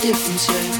difference, yeah.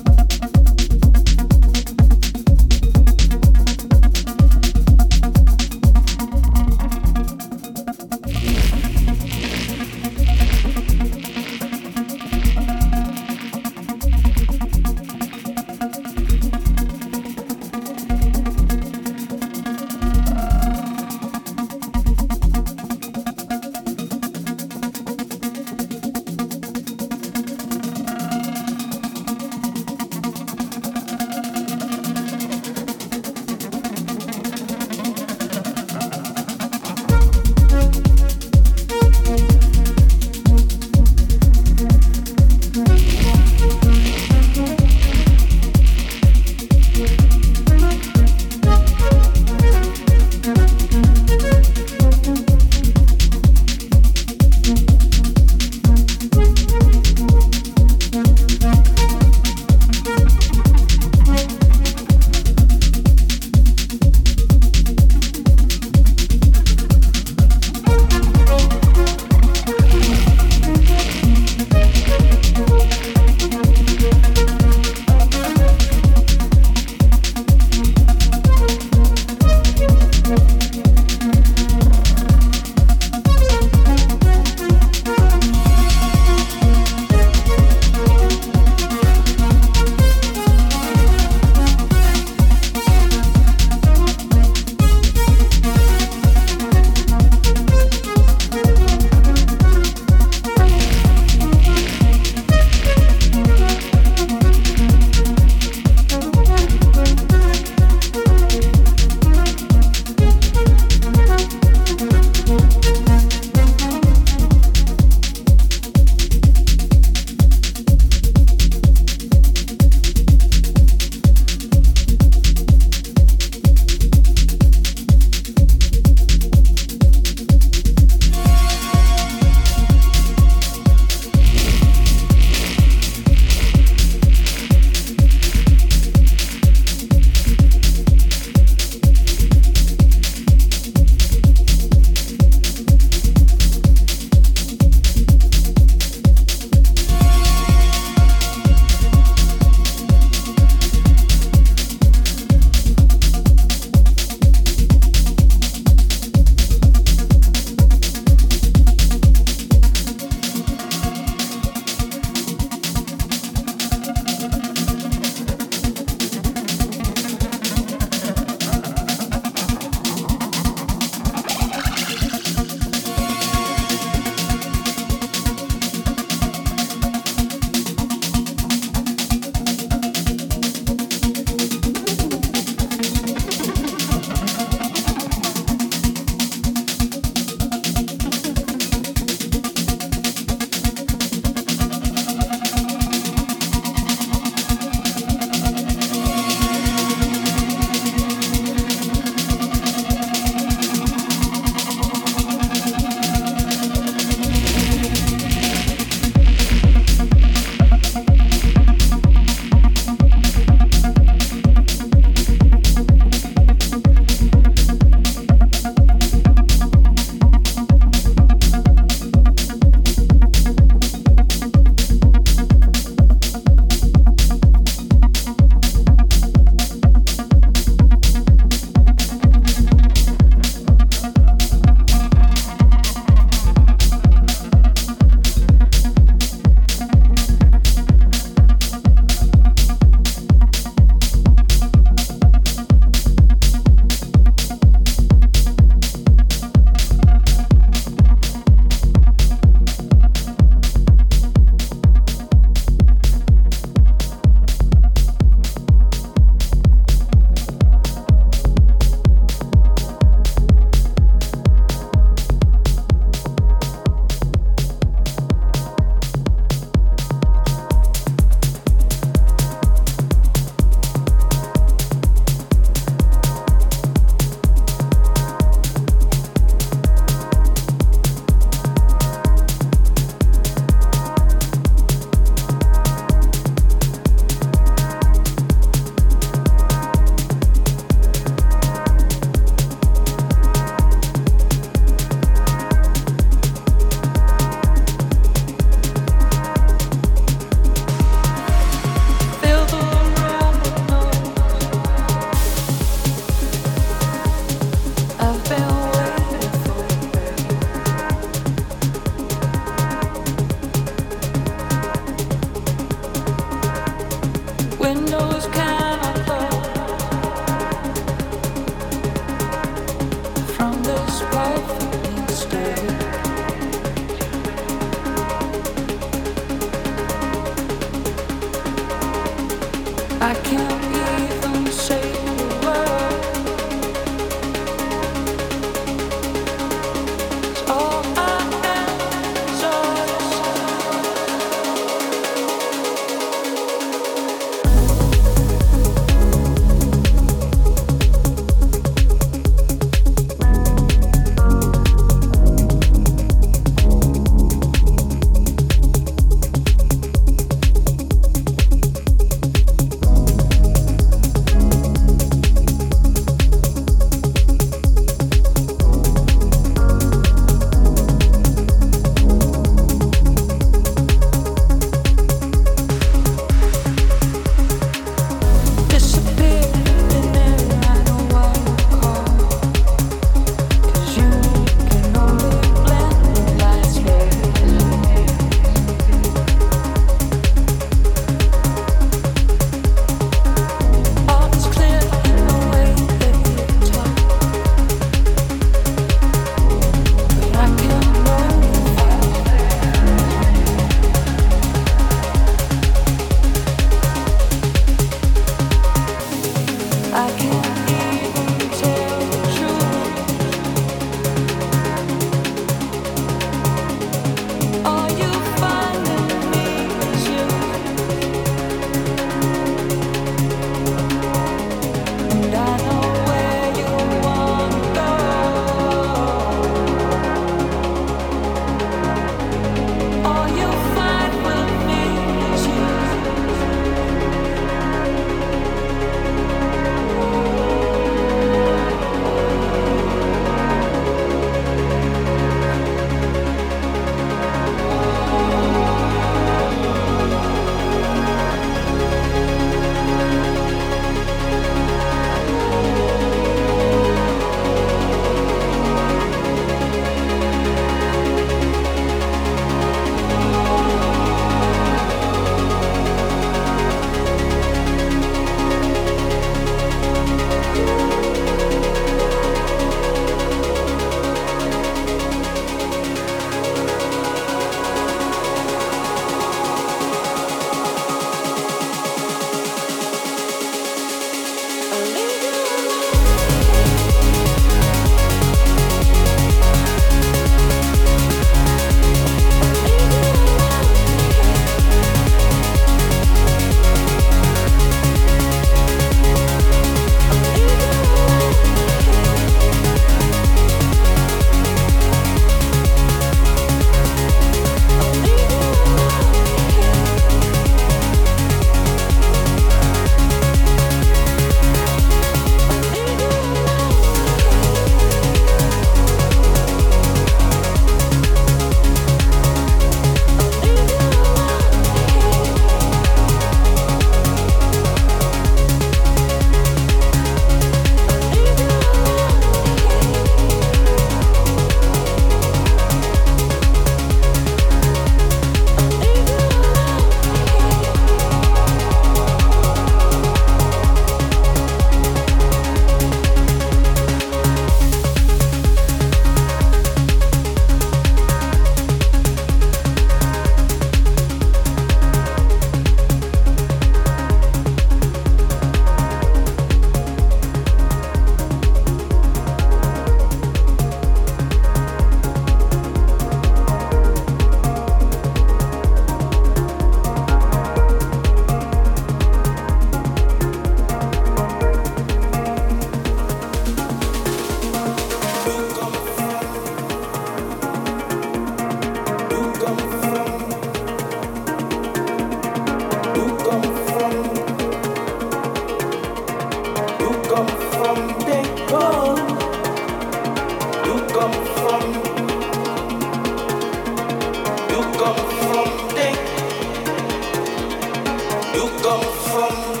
from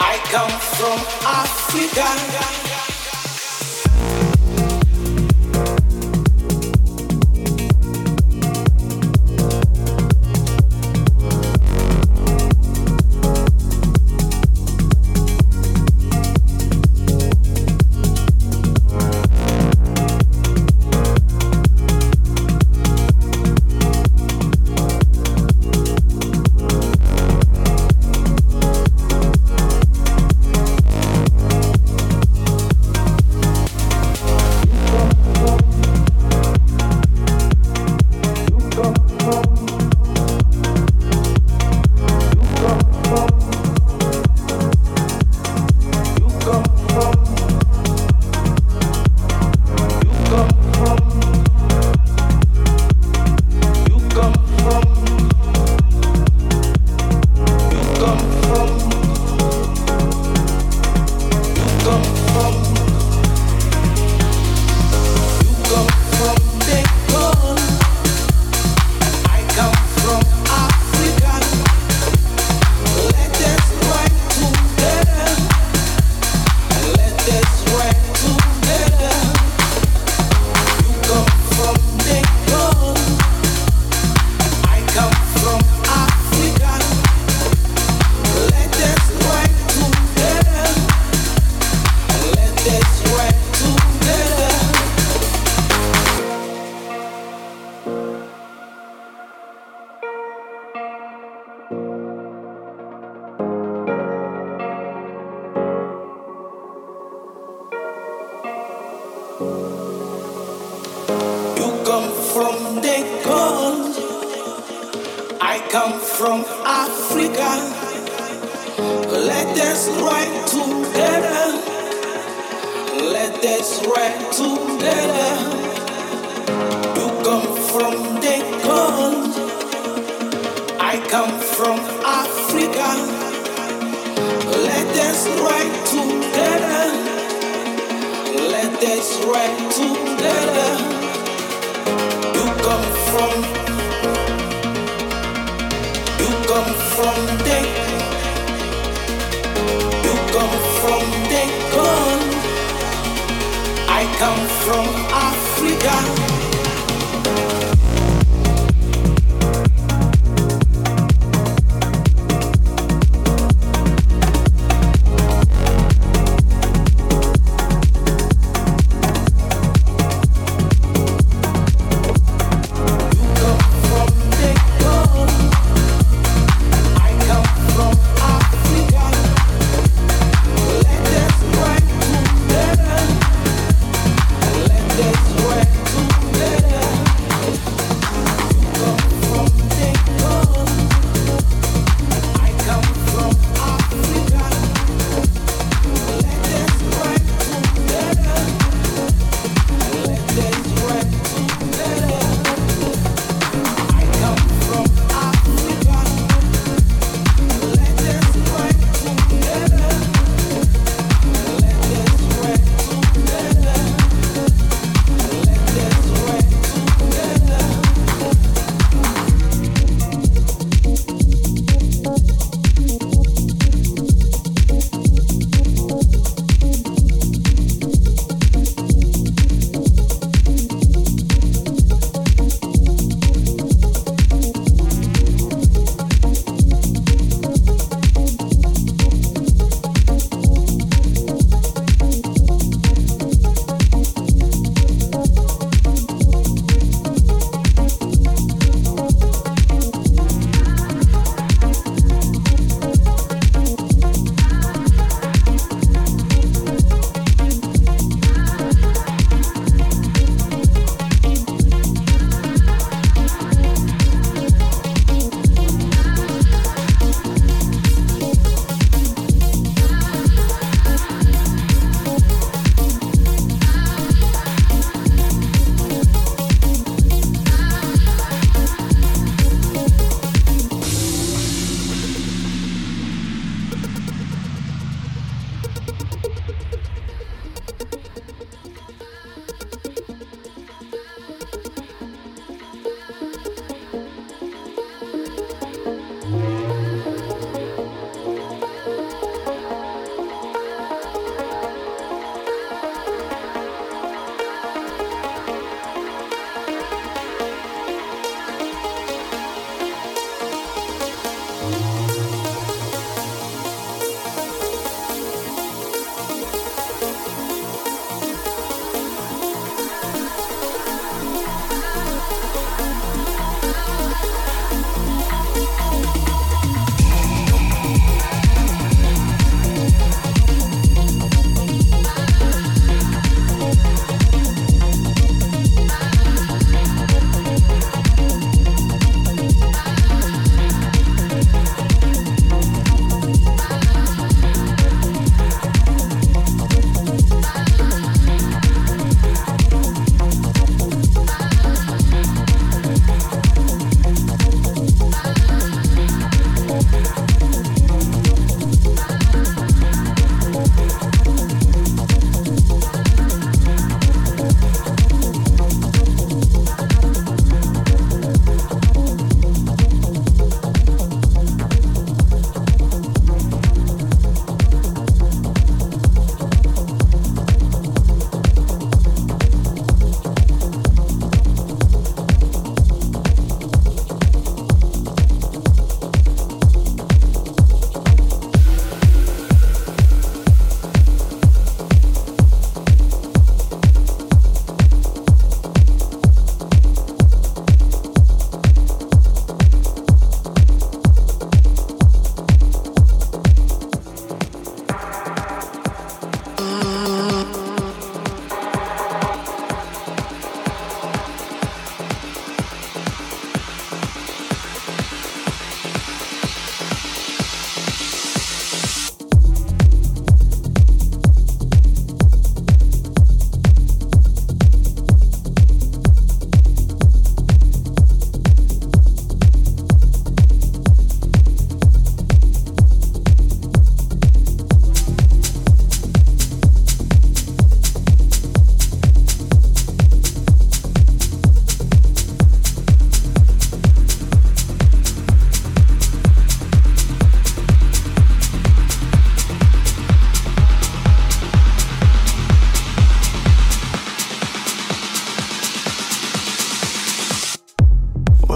I come from Africa.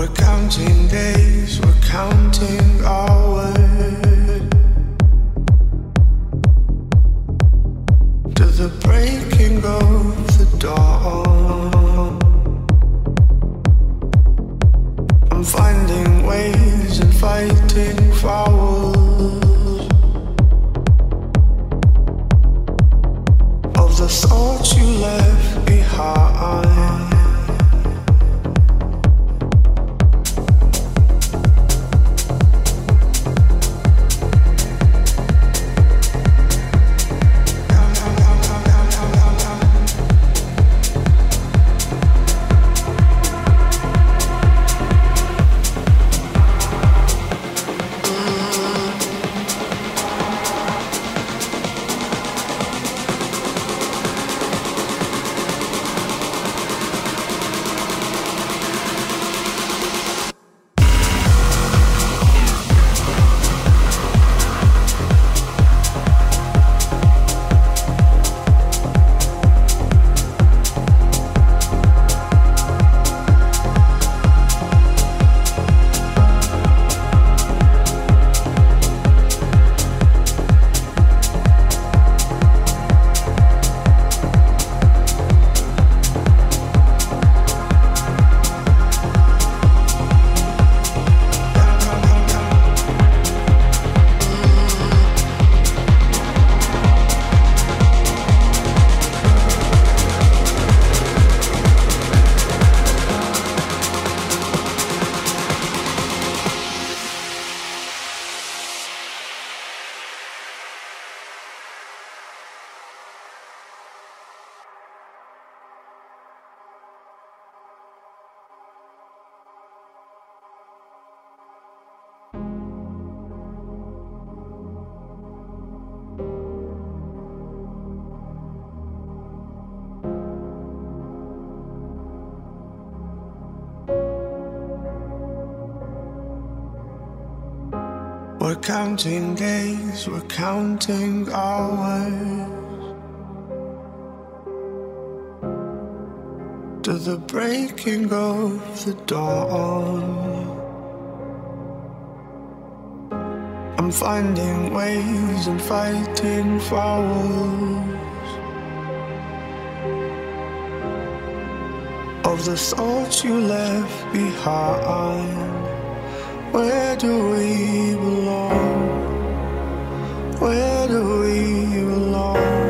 We're counting days, we're counting hours. Counting hours. To the breaking of the dawn. I'm finding ways and fighting fouls of the thoughts you left behind. Where do we belong? Where do we belong?